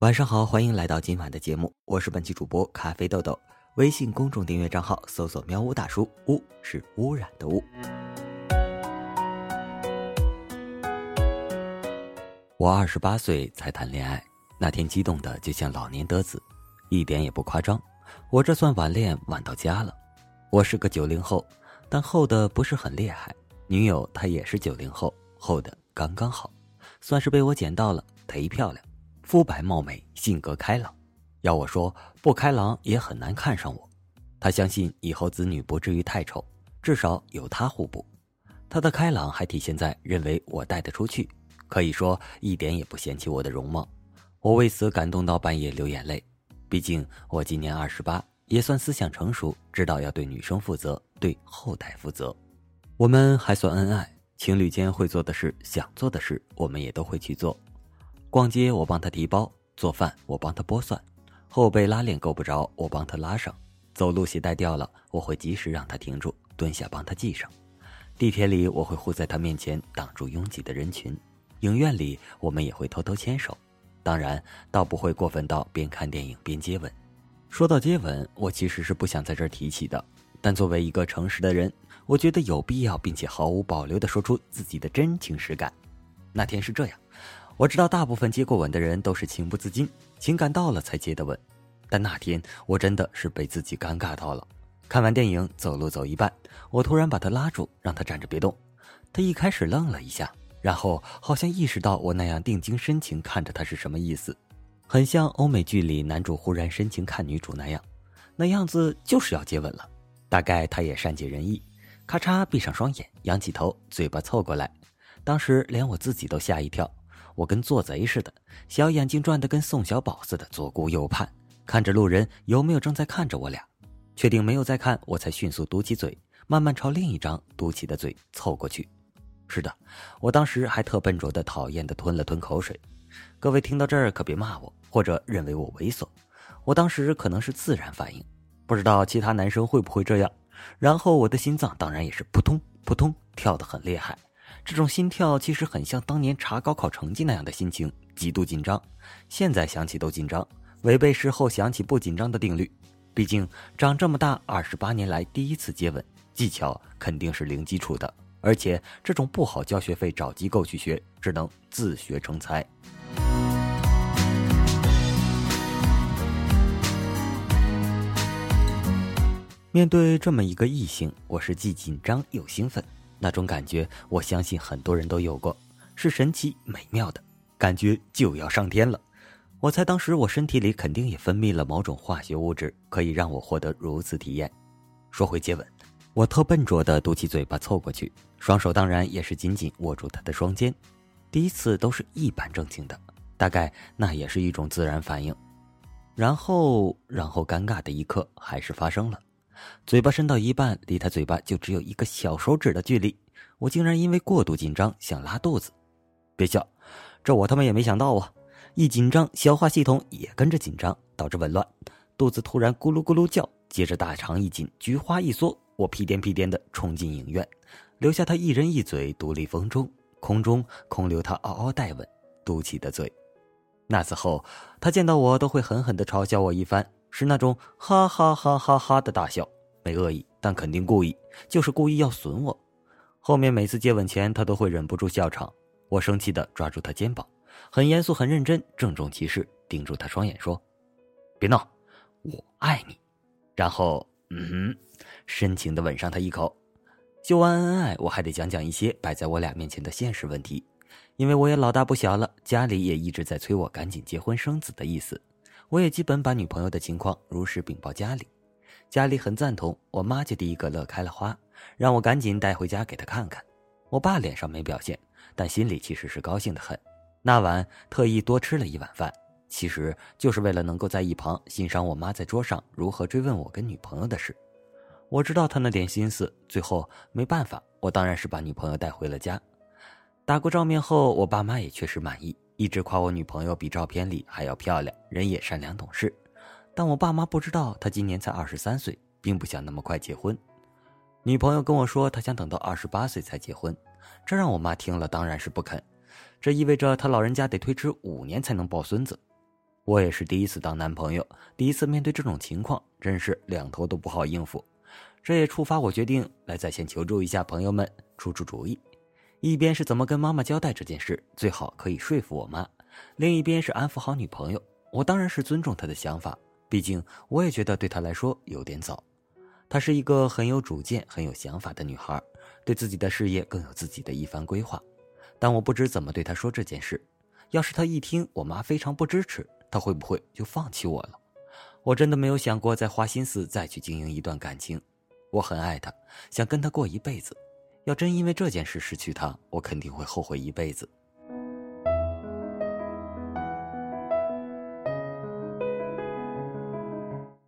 晚上好，欢迎来到今晚的节目，我是本期主播咖啡豆豆。微信公众订阅账号搜索“喵呜大叔”，污是污染的污。我二十八岁才谈恋爱，那天激动的就像老年得子，一点也不夸张。我这算晚恋晚到家了。我是个九零后，但厚的不是很厉害。女友她也是九零后，厚的刚刚好，算是被我捡到了，忒漂亮。肤白貌美，性格开朗，要我说不开朗也很难看上我。他相信以后子女不至于太丑，至少有他互补。他的开朗还体现在认为我带得出去，可以说一点也不嫌弃我的容貌。我为此感动到半夜流眼泪。毕竟我今年二十八，也算思想成熟，知道要对女生负责，对后代负责。我们还算恩爱，情侣间会做的事、想做的事，我们也都会去做。逛街，我帮他提包；做饭，我帮他剥蒜；后背拉链够不着，我帮他拉上；走路鞋带掉了，我会及时让他停住，蹲下帮他系上；地铁里，我会护在他面前，挡住拥挤的人群；影院里，我们也会偷偷牵手。当然，倒不会过分到边看电影边接吻。说到接吻，我其实是不想在这儿提起的，但作为一个诚实的人，我觉得有必要并且毫无保留地说出自己的真情实感。那天是这样。我知道大部分接过吻的人都是情不自禁，情感到了才接的吻，但那天我真的是被自己尴尬到了。看完电影，走路走一半，我突然把他拉住，让他站着别动。他一开始愣了一下，然后好像意识到我那样定睛深情看着他是什么意思，很像欧美剧里男主忽然深情看女主那样，那样子就是要接吻了。大概他也善解人意，咔嚓闭上双眼，仰起头，嘴巴凑过来，当时连我自己都吓一跳。我跟做贼似的，小眼睛转得跟宋小宝似的，左顾右盼，看着路人有没有正在看着我俩。确定没有在看，我才迅速嘟起嘴，慢慢朝另一张嘟起的嘴凑过去。是的，我当时还特笨拙的、讨厌的吞了吞口水。各位听到这儿可别骂我，或者认为我猥琐。我当时可能是自然反应，不知道其他男生会不会这样。然后我的心脏当然也是扑通扑通跳得很厉害。这种心跳其实很像当年查高考成绩那样的心情，极度紧张。现在想起都紧张，违背事后想起不紧张的定律。毕竟长这么大二十八年来第一次接吻，技巧肯定是零基础的，而且这种不好交学费找机构去学，只能自学成才。面对这么一个异性，我是既紧张又兴奋。那种感觉，我相信很多人都有过，是神奇美妙的感觉，就要上天了。我猜当时我身体里肯定也分泌了某种化学物质，可以让我获得如此体验。说回接吻，我特笨拙的嘟起嘴巴凑过去，双手当然也是紧紧握住他的双肩。第一次都是一本正经的，大概那也是一种自然反应。然后，然后尴尬的一刻还是发生了。嘴巴伸到一半，离他嘴巴就只有一个小手指的距离，我竟然因为过度紧张想拉肚子。别笑，这我他妈也没想到啊！一紧张，消化系统也跟着紧张，导致紊乱，肚子突然咕噜咕噜叫，接着大肠一紧，菊花一缩，我屁颠屁颠的冲进影院，留下他一人一嘴独立风中，空中空留他嗷嗷待吻，嘟起的嘴。那次后，他见到我都会狠狠地嘲笑我一番。是那种哈哈哈哈哈的大笑，没恶意，但肯定故意，就是故意要损我。后面每次接吻前，他都会忍不住笑场。我生气的抓住他肩膀，很严肃、很认真、郑重其事，盯住他双眼说：“别闹，我爱你。”然后，嗯哼，深情的吻上他一口。秀完恩爱，我还得讲讲一些摆在我俩面前的现实问题，因为我也老大不小了，家里也一直在催我赶紧结婚生子的意思。我也基本把女朋友的情况如实禀报家里，家里很赞同。我妈就第一个乐开了花，让我赶紧带回家给她看看。我爸脸上没表现，但心里其实是高兴的很。那晚特意多吃了一碗饭，其实就是为了能够在一旁欣赏我妈在桌上如何追问我跟女朋友的事。我知道他那点心思，最后没办法，我当然是把女朋友带回了家。打过照面后，我爸妈也确实满意。一直夸我女朋友比照片里还要漂亮，人也善良懂事。但我爸妈不知道，她今年才二十三岁，并不想那么快结婚。女朋友跟我说，她想等到二十八岁才结婚，这让我妈听了当然是不肯。这意味着她老人家得推迟五年才能抱孙子。我也是第一次当男朋友，第一次面对这种情况，真是两头都不好应付。这也触发我决定来在线求助一下朋友们，出出主意。一边是怎么跟妈妈交代这件事，最好可以说服我妈；另一边是安抚好女朋友。我当然是尊重她的想法，毕竟我也觉得对她来说有点早。她是一个很有主见、很有想法的女孩，对自己的事业更有自己的一番规划。但我不知怎么对她说这件事。要是她一听我妈非常不支持，她会不会就放弃我了？我真的没有想过再花心思再去经营一段感情。我很爱她，想跟她过一辈子。要真因为这件事失去她，我肯定会后悔一辈子。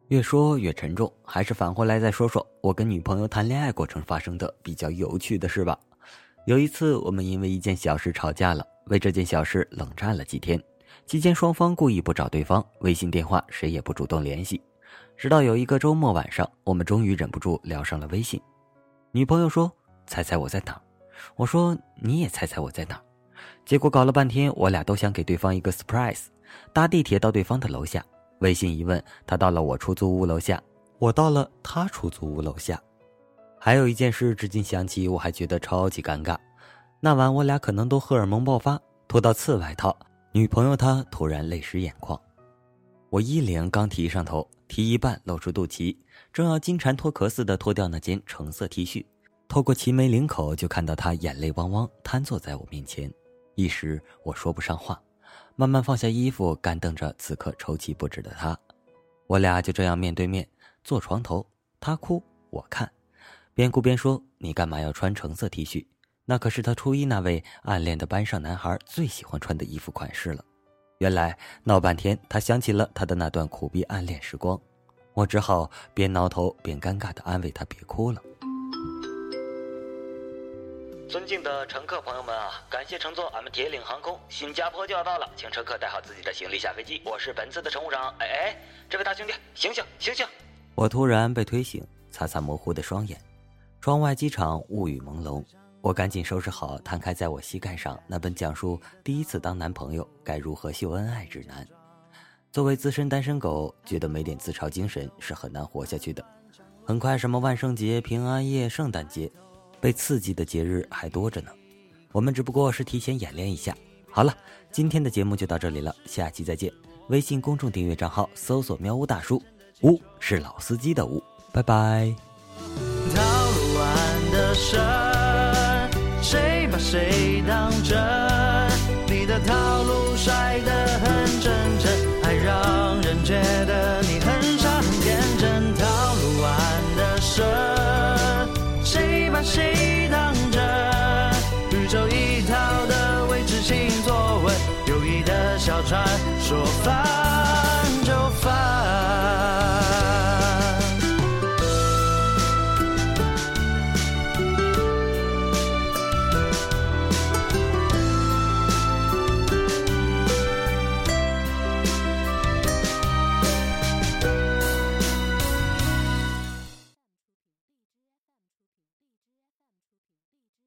越说越沉重，还是返回来再说说我跟女朋友谈恋爱过程发生的比较有趣的事吧。有一次，我们因为一件小事吵架了，为这件小事冷战了几天。期间，双方故意不找对方，微信电话谁也不主动联系。直到有一个周末晚上，我们终于忍不住聊上了微信。女朋友说：“猜猜我在哪儿？”我说：“你也猜猜我在哪儿？”结果搞了半天，我俩都想给对方一个 surprise，搭地铁到对方的楼下。微信一问，他到了我出租屋楼下，我到了他出租屋楼下。还有一件事，至今想起我还觉得超级尴尬。那晚我俩可能都荷尔蒙爆发，脱到次外套，女朋友她突然泪湿眼眶。我衣领刚提上头，提一半露出肚脐，正要金蝉脱壳似的脱掉那件橙色 T 恤，透过齐眉领口就看到她眼泪汪汪瘫坐在我面前，一时我说不上话。慢慢放下衣服，干瞪着此刻抽泣不止的他，我俩就这样面对面坐床头，他哭我看，边哭边说：“你干嘛要穿橙色 T 恤？那可是他初一那位暗恋的班上男孩最喜欢穿的衣服款式了。”原来闹半天，他想起了他的那段苦逼暗恋时光，我只好边挠头边尴尬的安慰他别哭了。尊敬的乘客朋友们啊，感谢乘坐俺们铁岭航空，新加坡就要到了，请乘客带好自己的行李下飞机。我是本次的乘务长。哎哎，这位大兄弟，醒醒醒醒！我突然被推醒，擦擦模糊的双眼，窗外机场雾雨朦胧，我赶紧收拾好摊开在我膝盖上那本讲述第一次当男朋友该如何秀恩爱指南。作为资深单身狗，觉得没点自嘲精神是很难活下去的。很快，什么万圣节、平安夜、圣诞节。被刺激的节日还多着呢，我们只不过是提前演练一下。好了，今天的节目就到这里了，下期再见。微信公众订阅账号搜索“喵呜大叔”，呜是老司机的呜，拜拜。套路玩的深，谁把谁当真？谁当真？宇宙一套的未知性作文，友谊的小船说翻。